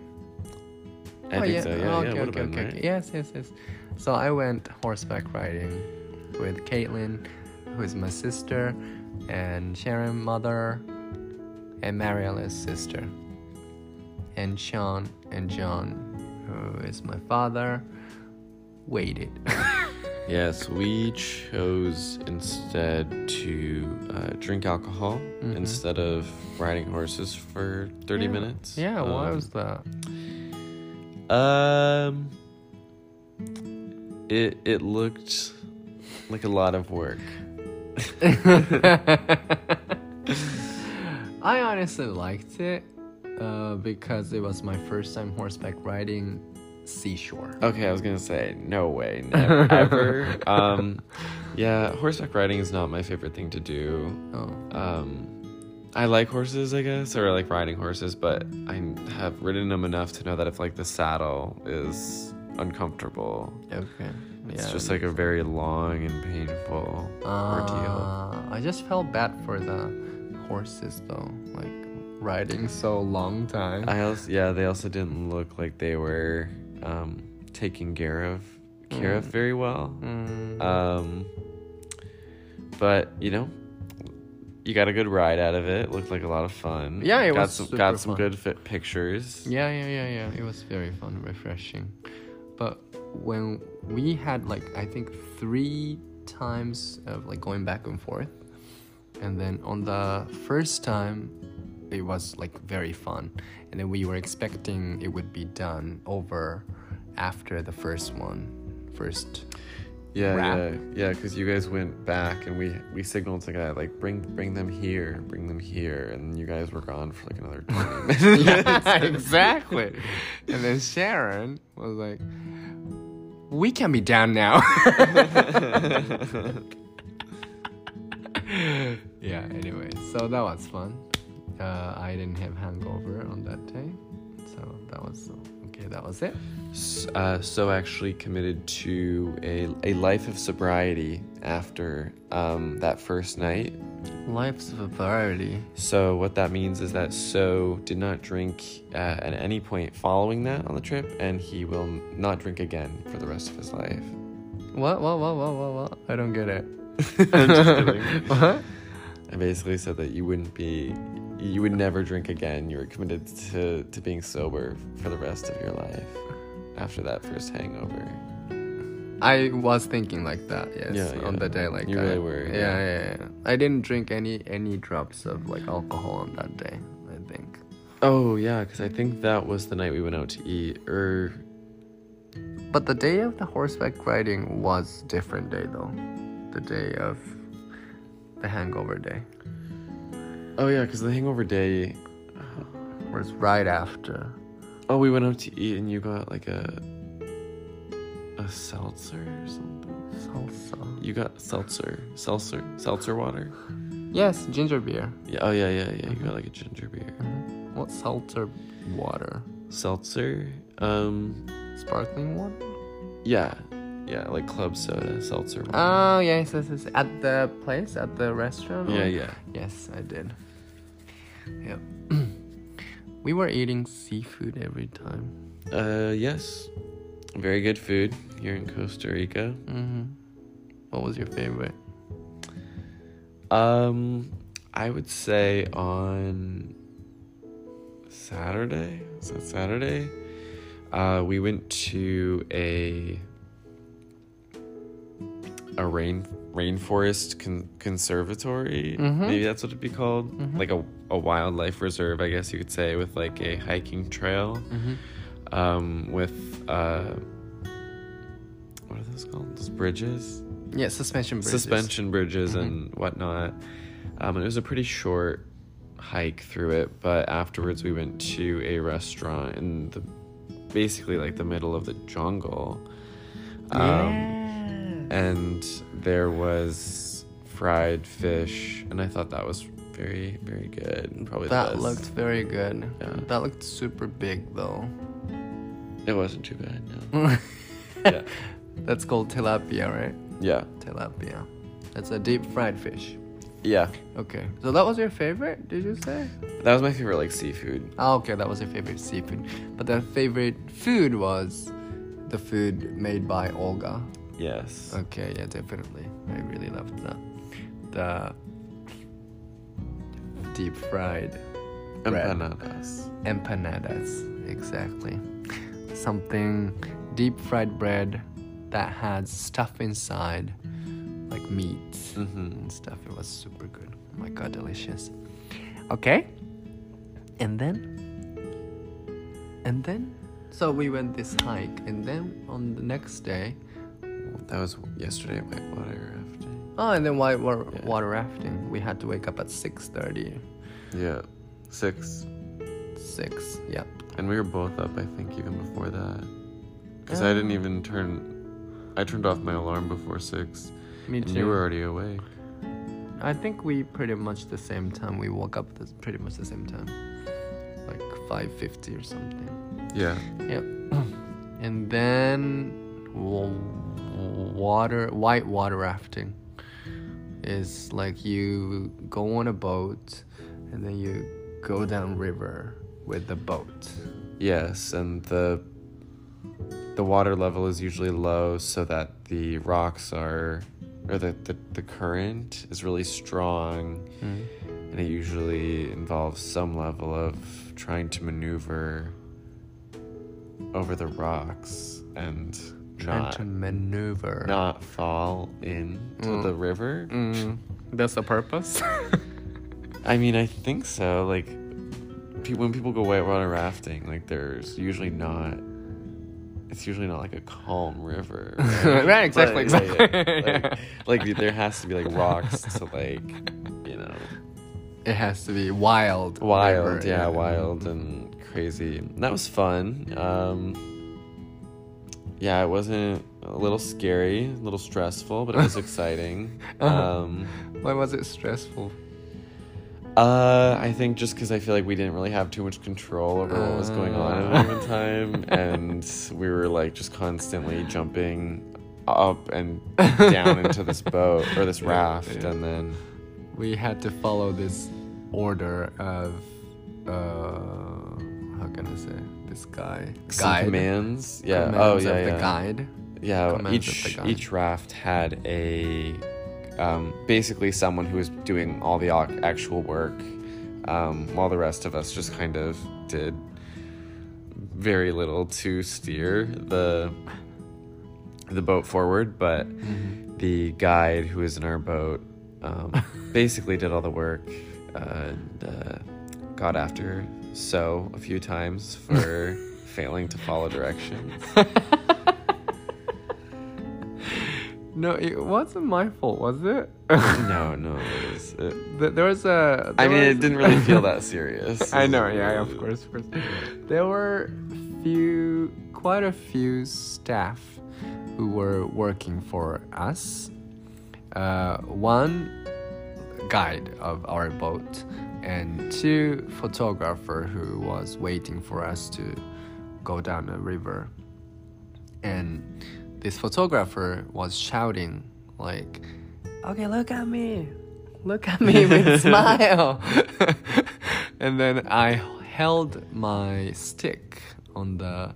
Speaker 2: I
Speaker 1: oh, yeah.
Speaker 2: so. Yeah,
Speaker 1: Oh,
Speaker 2: yeah,
Speaker 1: okay, okay,
Speaker 2: been
Speaker 1: okay,
Speaker 2: right.
Speaker 1: okay. Yes, yes, yes. So I went horseback riding with Caitlin, who is my sister, and Sharon, mother, and Mariela's sister, and Sean and John, who is my father, waited. <laughs>
Speaker 2: Yes, we chose instead to uh, drink alcohol
Speaker 1: Mhm.
Speaker 2: instead of riding horses for 30
Speaker 1: Yeah.
Speaker 2: minutes.
Speaker 1: yeah, why
Speaker 2: Um,
Speaker 1: was that?
Speaker 2: Um, it it looked like a lot of work. <laughs>
Speaker 1: I honestly liked it uh, because it was my first time horseback riding seashore.
Speaker 2: Okay, I was gonna say no way, never ever. <laughs> Um, yeah, horseback riding is not my favorite thing to do.
Speaker 1: Oh.
Speaker 2: Um, I like horses, I guess, or I like riding horses, but I have ridden them enough to know that if like the saddle is uncomfortable,
Speaker 1: Okay.
Speaker 2: it's
Speaker 1: yeah,
Speaker 2: just like a very long and painful
Speaker 1: sense.
Speaker 2: ordeal.
Speaker 1: Uh, I just felt bad for the horses though, like riding so long time.
Speaker 2: I also yeah, they also didn't look like they were um, taking care of care of
Speaker 1: Mm.
Speaker 2: very well.
Speaker 1: Mm,
Speaker 2: Um, but you know, you got a good ride out of it. Looked like a lot of fun.
Speaker 1: Yeah, it
Speaker 2: got
Speaker 1: was
Speaker 2: some got some
Speaker 1: fun.
Speaker 2: good fit pictures.
Speaker 1: yeah, yeah, yeah, yeah. It was very fun, and refreshing. But when we had like I think three times of like going back and forth, and then on the first time, it was like very fun, and then we were expecting it would be done over after the first one, first.
Speaker 2: Yeah,
Speaker 1: wrap.
Speaker 2: yeah, yeah. Because you guys went back and we we signaled to guy like bring bring them here, bring them here, and you guys were gone for like another twenty <laughs> minutes. <laughs>
Speaker 1: yeah, exactly. And then Sharon was like, "We can be down now." <laughs> yeah. Anyway, so that was fun. Uh, I didn't have hangover on that day, so that was okay. That was it.
Speaker 2: Uh, so actually committed to a a life of sobriety after um, that first night.
Speaker 1: Life's a variety.
Speaker 2: So what that means is that So did not drink uh, at any point following that on the trip, and he will not drink again for the rest of his life.
Speaker 1: What? What? What? What? What? What? I don't get it. <laughs>
Speaker 2: I'm just kidding.
Speaker 1: what? <laughs>
Speaker 2: I basically said that you wouldn't be, you would never drink again. You were committed to to being sober for the rest of your life after that first hangover.
Speaker 1: I was thinking like that, yes.
Speaker 2: Yeah,
Speaker 1: On the day, like
Speaker 2: You
Speaker 1: I-
Speaker 2: really were,
Speaker 1: Yeah,
Speaker 2: yeah.
Speaker 1: yeah, yeah. I didn't drink any any drops of like alcohol on that day. I think.
Speaker 2: Oh yeah, because I think that was the night we went out to eat. Or
Speaker 1: But the day of the horseback riding was different day though. The day of the hangover day
Speaker 2: oh yeah, because the hangover day.
Speaker 1: was right after.
Speaker 2: Oh, we went out to eat, and you got like a a seltzer or something.
Speaker 1: Salsa.
Speaker 2: You got seltzer, seltzer, seltzer water.
Speaker 1: Yes, ginger beer.
Speaker 2: Yeah. Oh yeah, yeah, yeah. You got like a ginger beer.
Speaker 1: Mhm. What seltzer water?
Speaker 2: Seltzer. Um.
Speaker 1: Sparkling water?
Speaker 2: Yeah. Yeah, like club soda, seltzer.
Speaker 1: Oh yes, yes, yes. At the place, at the restaurant.
Speaker 2: yeah,
Speaker 1: or-
Speaker 2: yeah.
Speaker 1: Yes, I did. Yep. <clears throat> We were eating seafood every time.
Speaker 2: Uh, yes. Very good food here in Costa Rica.
Speaker 1: hmm What was your favorite?
Speaker 2: Um, I would say on Saturday. Was that Saturday? Uh, we went to a a rain rainforest con- conservatory.
Speaker 1: Mhm.
Speaker 2: Maybe that's what it'd be called.
Speaker 1: Mhm.
Speaker 2: Like a a wildlife reserve, I guess you could say, with like a hiking trail.
Speaker 1: Mm-hmm.
Speaker 2: Um, with uh, what are those called? Those bridges
Speaker 1: Yeah, suspension bridges.
Speaker 2: suspension bridges and whatnot. Um, and it was a pretty short hike through it, but afterwards we went to a restaurant in the basically like the middle of the jungle. Um, and there was fried fish, and I thought that was very, very good. and Probably
Speaker 1: That
Speaker 2: best.
Speaker 1: looked very good.
Speaker 2: Yeah.
Speaker 1: That looked super big though.
Speaker 2: It wasn't too bad. No. <laughs> yeah.
Speaker 1: That's called tilapia, right?
Speaker 2: Yeah.
Speaker 1: Tilapia. That's a deep fried fish.
Speaker 2: Yeah.
Speaker 1: Okay. So that was your favorite, did you say?
Speaker 2: That was my favorite like seafood.
Speaker 1: Oh, okay, that was your favorite seafood. But the favorite food was the food made by Olga.
Speaker 2: Yes.
Speaker 1: Okay, yeah, definitely. I really loved that. The deep fried bread.
Speaker 2: Empanadas.
Speaker 1: empanadas, exactly. Something deep fried bread that had stuff inside, like meat
Speaker 2: Mm-hmm.
Speaker 1: and stuff. It was super good. Oh my god, delicious. Okay. And then and then so we went this hike and then on the next day
Speaker 2: That was yesterday at whitewater rafting.
Speaker 1: oh and then water,
Speaker 2: Yeah.
Speaker 1: water rafting. We had to wake up at 6:30.
Speaker 2: Yeah. Six.
Speaker 1: 6. Yeah.
Speaker 2: And we were both up, I think, even before that. Because I didn't even turn. I turned off my alarm before six.
Speaker 1: Me
Speaker 2: and
Speaker 1: too.
Speaker 2: you were already awake.
Speaker 1: I think we pretty much the same time. We woke up the, pretty much the same time, like five fifty or something.
Speaker 2: Yeah.
Speaker 1: Yep. <clears throat> and then water, white water rafting is like you go on a boat and then you go down river with the boat.
Speaker 2: Yes, and the the water level is usually low so that the rocks are or the, the, the current is really strong
Speaker 1: Mm.
Speaker 2: and it usually involves some level of trying to maneuver over the rocks and
Speaker 1: Trying
Speaker 2: not
Speaker 1: to maneuver.
Speaker 2: not fall into
Speaker 1: Mm.
Speaker 2: the river.
Speaker 1: Mm, that's the purpose. <laughs>
Speaker 2: I mean, I think so. Like, pe- when people go whitewater rafting, like, there's usually not. It's usually not like a calm river. <laughs>
Speaker 1: Right, exactly,
Speaker 2: But, yeah, yeah. Like, like, there has to be like rocks to like, you know,
Speaker 1: it has to be wild.
Speaker 2: wild.
Speaker 1: river,
Speaker 2: yeah, wild and crazy. That was fun. Um, yeah, it wasn't a little scary, a little stressful, but it was <laughs> exciting.
Speaker 1: Uh-huh.
Speaker 2: Um,
Speaker 1: Why was it stressful?
Speaker 2: Uh, I think just because I feel like we didn't really have too much control over what was going on at any time, <laughs> and we were like just constantly jumping up and <laughs> down into this boat or this
Speaker 1: Yeah,
Speaker 2: raft,
Speaker 1: yeah.
Speaker 2: and then
Speaker 1: we had to follow this order of uh how can I say this guy
Speaker 2: some commands. Yeah.
Speaker 1: Commands
Speaker 2: oh
Speaker 1: of
Speaker 2: yeah.
Speaker 1: the guide.
Speaker 2: Yeah.
Speaker 1: commands
Speaker 2: Each
Speaker 1: guide.
Speaker 2: each raft had a um, basically someone who was doing all the actual work, um, while the rest of us just kind of did very little to steer the the boat forward. But
Speaker 1: Mhm.
Speaker 2: the guide who was in our boat um, <laughs> basically did all the work and uh, got after so a few times for <laughs> failing to follow directions.
Speaker 1: No, it wasn't my fault, was it? <laughs>
Speaker 2: no, no, it was. It,
Speaker 1: Th- there was a.
Speaker 2: I
Speaker 1: there
Speaker 2: mean,
Speaker 1: was-
Speaker 2: it didn't really feel that <laughs> serious.
Speaker 1: I know, yeah, of course, of course. There were few, quite a few staff who were working for us. Uh, one guide of our boat, and two photographer who was waiting for us to go down the river. And this photographer was shouting like, "Okay, look at me, look at me with <laughs> smile." <laughs> and then I held my stick on the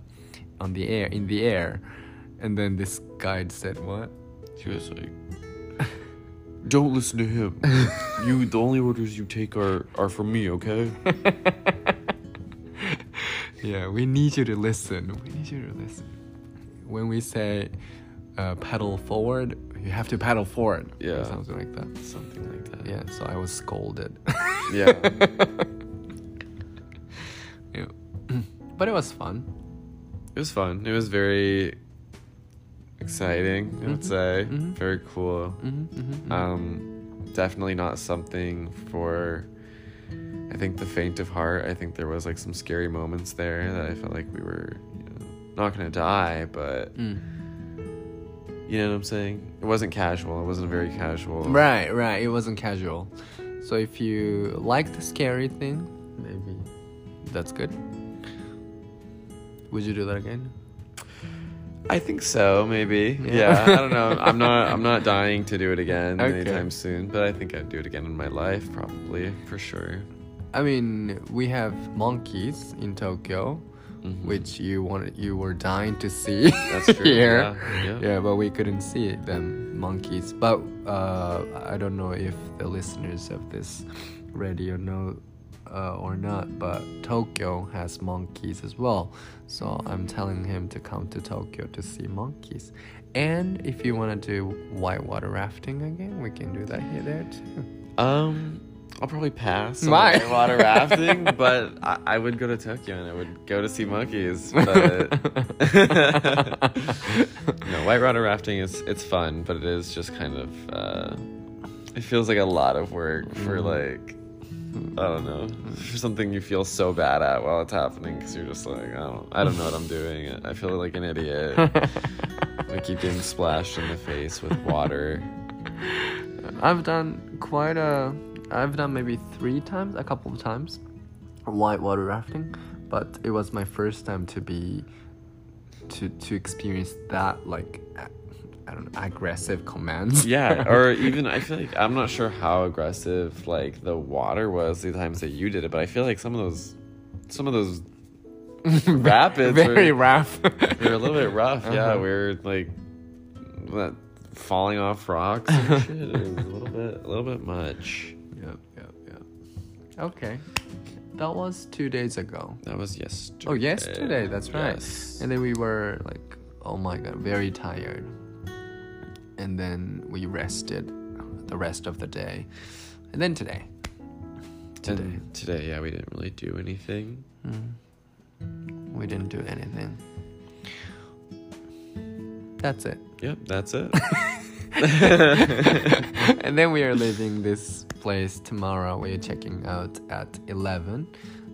Speaker 1: on the air in the air, and then this guide said what?
Speaker 2: She was like, "Don't listen to him. you, the only orders you take are are from me, okay?" <laughs>
Speaker 1: Yeah, we need you to listen. We need you to listen. When we say uh, pedal forward, you have to pedal forward. or
Speaker 2: Yeah.
Speaker 1: something like that.
Speaker 2: Something like that.
Speaker 1: Yeah, so I was scolded.
Speaker 2: Yeah. <laughs>
Speaker 1: Yeah. <clears throat> but it was fun.
Speaker 2: It was fun. It was very exciting. I would say
Speaker 1: mhm.
Speaker 2: very cool.
Speaker 1: hmm hmm
Speaker 2: Um, definitely not something for. I think the faint of heart. I think there was like some scary moments there that I felt like we were you know, not gonna die, but
Speaker 1: Mm.
Speaker 2: you know what I'm saying. It wasn't casual. It wasn't very casual.
Speaker 1: Right, right. It wasn't casual. So if you like the scary thing, maybe that's good. Would you do that again?
Speaker 2: I think so. Maybe.
Speaker 1: Yeah.
Speaker 2: I don't know. I'm not. <laughs> I'm not dying to do it again
Speaker 1: Okay.
Speaker 2: anytime soon. But I think I'd do it again in my life, probably for sure.
Speaker 1: I mean, we have monkeys in Tokyo,
Speaker 2: Mhm.
Speaker 1: which you wanted, you were dying to see.
Speaker 2: That's true, <laughs>
Speaker 1: Here.
Speaker 2: yeah, yeah.
Speaker 1: yeah, but we couldn't see them monkeys. But uh, I don't know if the listeners of this radio know uh, or not. But Tokyo has monkeys as well, so I'm telling him to come to Tokyo to see monkeys. And if you want to do whitewater rafting again, we can do that here there too.
Speaker 2: Um, I'll probably pass on
Speaker 1: Why?
Speaker 2: the water <laughs> rafting, but I, I would go to Tokyo and I would go to see monkeys. But <laughs> no, white water rafting is it's fun, but it is just kind of uh, it feels like a lot of work for like I don't know <laughs> for something you feel so bad at while it's happening because you're just like I don't I don't know what I'm doing. I feel like an idiot. <laughs> I keep getting splashed in the face with water.
Speaker 1: I've done quite a. I've done maybe three times, a couple of times, whitewater rafting, but it was my first time to be, to to experience that like, I don't know, aggressive commands.
Speaker 2: Yeah, or <laughs> even I feel like I'm not sure how aggressive like the water was the times that you did it, but I feel like some of those some of those <laughs> rapids
Speaker 1: very
Speaker 2: were,
Speaker 1: rough. <laughs>
Speaker 2: were a little bit rough. Yeah,
Speaker 1: Uh-huh.
Speaker 2: we were like that falling off rocks and shit. It was a little bit a little bit much.
Speaker 1: Yep, yep, yep. Okay, that was two days ago.
Speaker 2: That was yesterday.
Speaker 1: Oh, yesterday. That's right.
Speaker 2: Yes.
Speaker 1: And then we were like, oh my god, very tired. And then we rested the rest of the day. And then today. Today.
Speaker 2: And today, yeah, we didn't really do anything.
Speaker 1: We didn't do anything. That's it.
Speaker 2: Yep, that's it. <laughs>
Speaker 1: and then we are leaving this place tomorrow. We're checking out at 11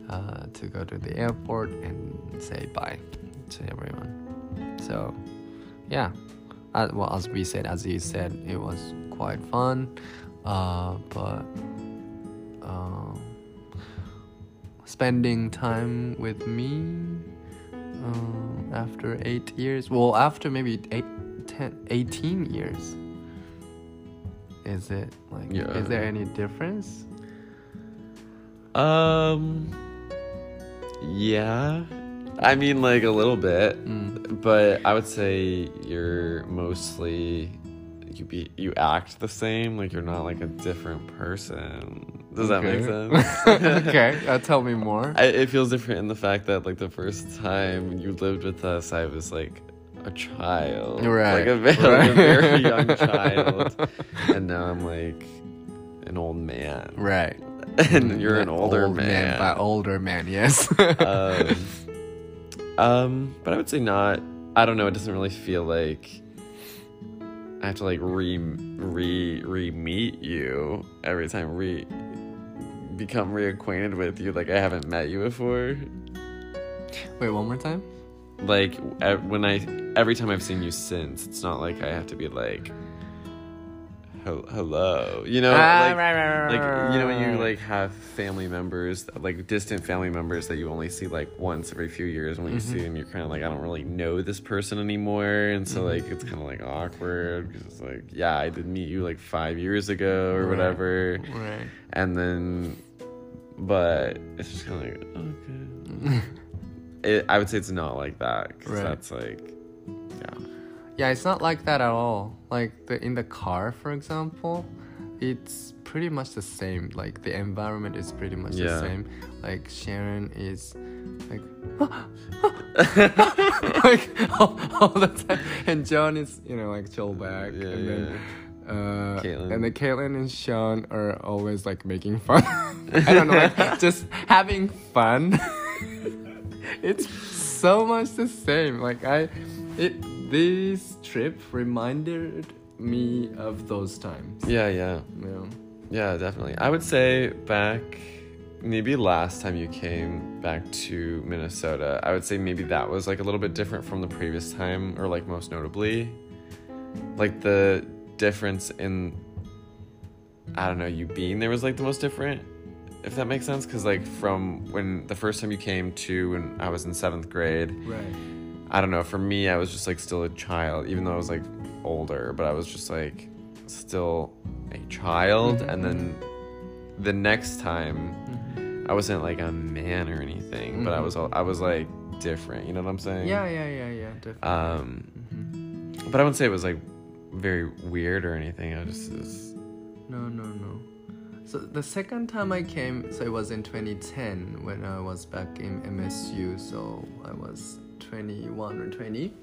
Speaker 1: uh, to go to the airport and say bye to everyone. So, yeah. Uh, well, as we said, as you said, it was quite fun. Uh, but uh, spending time with me uh, after eight years, well, after maybe eight, 10, 18 years. Is it like?
Speaker 2: Yeah.
Speaker 1: Is there any difference?
Speaker 2: Um. Yeah. I mean, like a little bit,
Speaker 1: Mm.
Speaker 2: but I would say you're mostly you be you act the same. Like you're not like a different person. Does that make sense? <laughs>
Speaker 1: okay, uh, tell me more.
Speaker 2: I, it feels different in the fact that like the first time you lived with us, I was like a child,
Speaker 1: Right,
Speaker 2: Like a very,
Speaker 1: right. <laughs>
Speaker 2: a very young child, <laughs> and now I'm like an old man,
Speaker 1: right.
Speaker 2: and you're an older
Speaker 1: Old
Speaker 2: man.
Speaker 1: By older man, yes.
Speaker 2: um, um, but I would say not. I don't know. It doesn't really feel like I have to like re re re meet you every time re become reacquainted with you. Like I haven't met you before.
Speaker 1: Wait, one more time.
Speaker 2: Like when I every time I've seen you since, it's not like I have to be like. "Hel- Hello, you know,
Speaker 1: Ah,
Speaker 2: like,
Speaker 1: right, right, right,
Speaker 2: like you know when you like have family members, like distant family members that you only see like once every few years. And when
Speaker 1: Mm-hmm.
Speaker 2: you see them, you're kind of like, I don't really know this person anymore, and so like
Speaker 1: Mm-hmm.
Speaker 2: it's kind of like awkward because it's like, yeah, I did meet you like five years ago or whatever,
Speaker 1: Right.
Speaker 2: and then but it's just kind of like okay. <laughs> it, I would say it's not like that 'cause
Speaker 1: Right.
Speaker 2: that's like yeah
Speaker 1: Yeah, it's not like that at all. Like the in the car, for example, it's pretty much the same. Like the environment is pretty much the
Speaker 2: Yeah.
Speaker 1: same. Like Sharon is like <laughs> <laughs> like all, all the time, and John is you know like chill back,
Speaker 2: Yeah,
Speaker 1: and then. Uh,
Speaker 2: Caitlin.
Speaker 1: and then Caitlin and Sean are always like making fun. <laughs> I don't know, like just having fun. it's so much the same. Like I, it this trip reminded me of those times.
Speaker 2: yeah yeah
Speaker 1: Yeah.
Speaker 2: yeah definitely. I would say back maybe last time you came back to Minnesota, I would say maybe that was like a little bit different from the previous time, or like most notably, like the difference in I don't know you being there was like the most different. If that makes sense, because like from when the first time you came to when I was in seventh grade,
Speaker 1: Right.
Speaker 2: I don't know. For me, I was just like still a child, even though I was like older, but I was just like still a child. And then the next time,
Speaker 1: Mhm.
Speaker 2: I wasn't like a man or anything, but I
Speaker 1: Mhm.
Speaker 2: was I was like different. You know what I'm saying?
Speaker 1: Yeah, yeah, yeah, yeah. Definitely.
Speaker 2: Um,
Speaker 1: Mhm.
Speaker 2: but I wouldn't say it was like very weird or anything. I just was,
Speaker 1: No, no, no. So the second time I came, so it was in 2010 when I was back in MSU. So I was 21 or 20.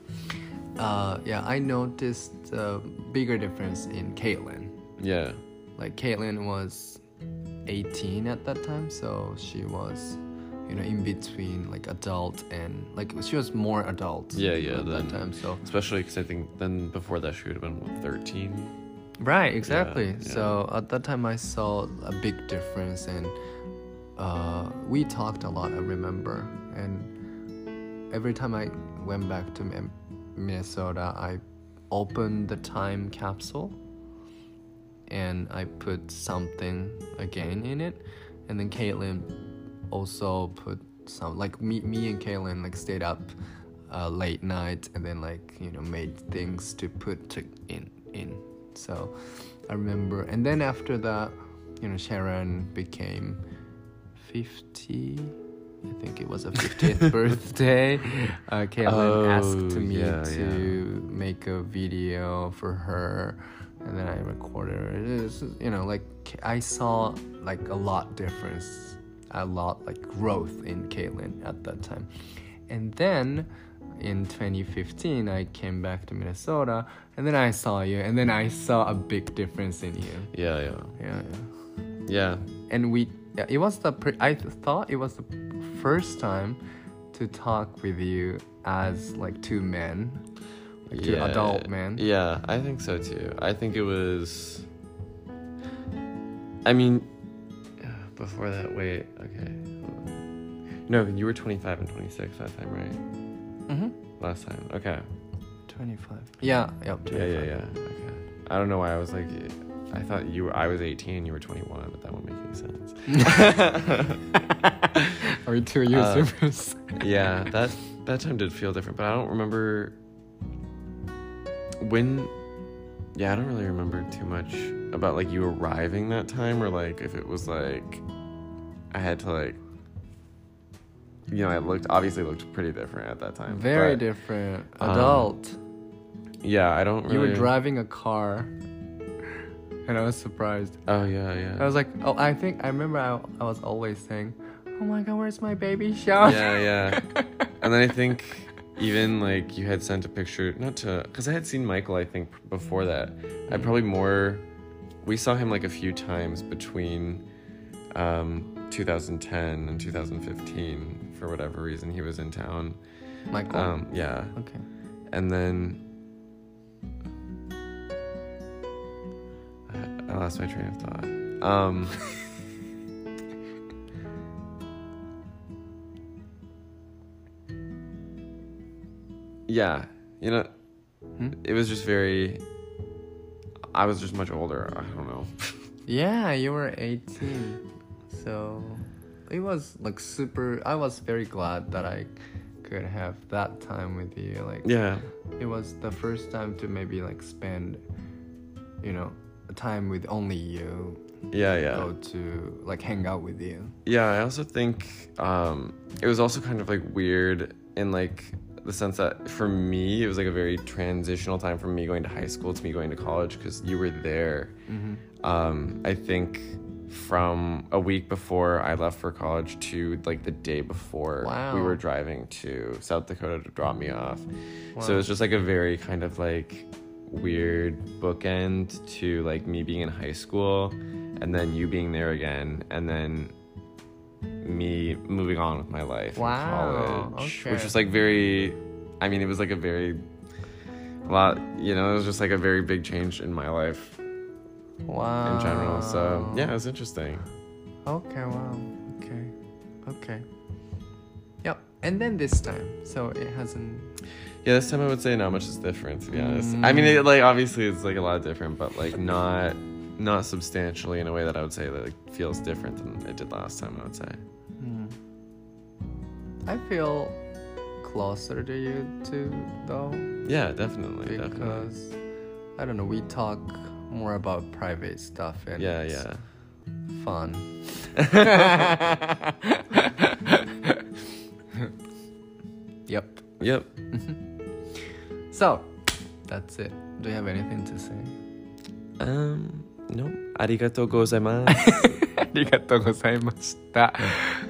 Speaker 1: Uh, yeah, I noticed a bigger difference in Caitlin.
Speaker 2: yeah,
Speaker 1: Like Caitlin was 18 at that time, so she was, you know, in between like adult and like she was more adult.
Speaker 2: Yeah, yeah,
Speaker 1: At
Speaker 2: then-
Speaker 1: that time, so
Speaker 2: especially because I think then before that she would have been what, 13.
Speaker 1: Right, exactly.
Speaker 2: yeah.
Speaker 1: So at that time, I saw a big difference, and uh, we talked a lot. I remember, and every time I went back to Minnesota, I opened the time capsule, and I put something again in it, and then Caitlin also put some like me, me and Caitlin like stayed up uh, late night and then like you know made things to put to in in. So I remember and then after that you know Sharon became 50 I think it was a 50th <laughs> birthday uh, Caitlin
Speaker 2: Oh,
Speaker 1: asked me
Speaker 2: yeah,
Speaker 1: to make a video for her and then I recorded it. It is, you know, like I saw like a lot difference, a lot like growth in Caitlin at that time. And then in 2015, I came back to Minnesota, and then I saw you, and then I saw a big difference in you.
Speaker 2: Yeah, yeah,
Speaker 1: Yeah, yeah.
Speaker 2: yeah.
Speaker 1: And we, yeah, it was the pre- I thought it was the first time to talk with you as like two men, like two adult men.
Speaker 2: Yeah, I think so too. I think it was. I mean, before that, wait, okay. No, you were 25 and 26 that time, right?
Speaker 1: Mm-hmm.
Speaker 2: Last time. Okay.
Speaker 1: 25. Yeah, yep, 25.
Speaker 2: Yeah, yeah, yeah. Okay. I don't know why I was like, I thought you were, I was 18 and you were 21, but that won't make any sense. <laughs>
Speaker 1: Are we two years
Speaker 2: Uh,
Speaker 1: difference? <laughs>
Speaker 2: yeah, that that time did feel different, but I don't remember when. Yeah, I don't really remember too much about like you arriving that time, or like if it was like I had to like. You know, I looked obviously looked pretty different at that time.
Speaker 1: Very
Speaker 2: but,
Speaker 1: different.
Speaker 2: um,
Speaker 1: Adult.
Speaker 2: Yeah, I don't. Really,
Speaker 1: you were driving a car, and I was surprised.
Speaker 2: Oh yeah, yeah.
Speaker 1: I was like, oh, I think I remember I, I was always saying, oh my god, where's my baby Sean?
Speaker 2: yeah, yeah. <laughs> And then I think even like you had sent a picture, not to, because I had seen Michael, I think, before that. I probably more, we saw him like a few times between um, 2010 and 2015 for whatever reason he was in town.
Speaker 1: Michael.
Speaker 2: Um, yeah.
Speaker 1: okay.
Speaker 2: And then I, lost my train of thought. Um, <laughs> yeah, you know,
Speaker 1: Hmm?
Speaker 2: it was just very. I was just much older. I don't know. <laughs>
Speaker 1: Yeah, you were 18. So it was like super. I was very glad that I could have that time with you. Like,
Speaker 2: yeah,
Speaker 1: it was the first time to maybe like spend, you know, time with only you.
Speaker 2: Yeah, yeah.
Speaker 1: go to like hang out with you.
Speaker 2: Yeah, I also think um, it was also kind of like weird in like the sense that for me it was like a very transitional time from me going to high school to me going to college because you were there. Um, I think from a week before I left for college to like the day before
Speaker 1: Wow.
Speaker 2: we were driving to South Dakota to drop me off. So it was just like a very kind of like weird bookend to like me being in high school and then you being there again and then me moving on with my life
Speaker 1: Wow,
Speaker 2: in college
Speaker 1: okay.
Speaker 2: which was like very i mean it was like a very a lot you know it was just like a very big change in my life
Speaker 1: Wow.
Speaker 2: in general so yeah it was interesting
Speaker 1: Okay, wow. Okay. Okay. Yep. And then this time. So it hasn't
Speaker 2: yeah this time i would say not much is different to be honest. I mean mm. it, like obviously it's like a lot different but like not not substantially in a way that i would say that like feels different than it did last time i would say. Mm.
Speaker 1: I feel closer to you too though.
Speaker 2: yeah definitely definitely
Speaker 1: Because I don't know, we talk more about private stuff and
Speaker 2: yeah
Speaker 1: it's
Speaker 2: yeah.
Speaker 1: fun. <laughs> <laughs> yep.
Speaker 2: yep mm-hmm.
Speaker 1: So that's it. Do you have anything to say?
Speaker 2: um no ありがとうございます
Speaker 1: ありがとうございました。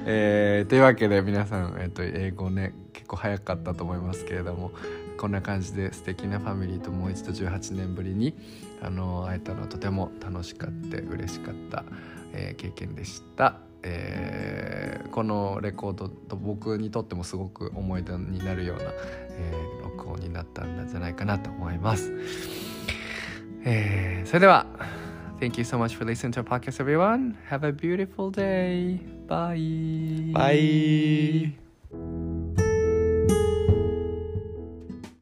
Speaker 1: えーというわけで皆さん、えっと英語ね結構早かったと思いますけれどもこんな感じで素敵なファミリーともう一度18年ぶりにあの会えたのはとても楽しかって嬉しかった、えー経験でした。えーこのレコードと僕にとってもすごく思い出になるような、えー考になったんじゃないかなと思います。えーそれでは Thank you so much for listening to our podcast, everyone. Have a beautiful day. Bye.
Speaker 2: Bye.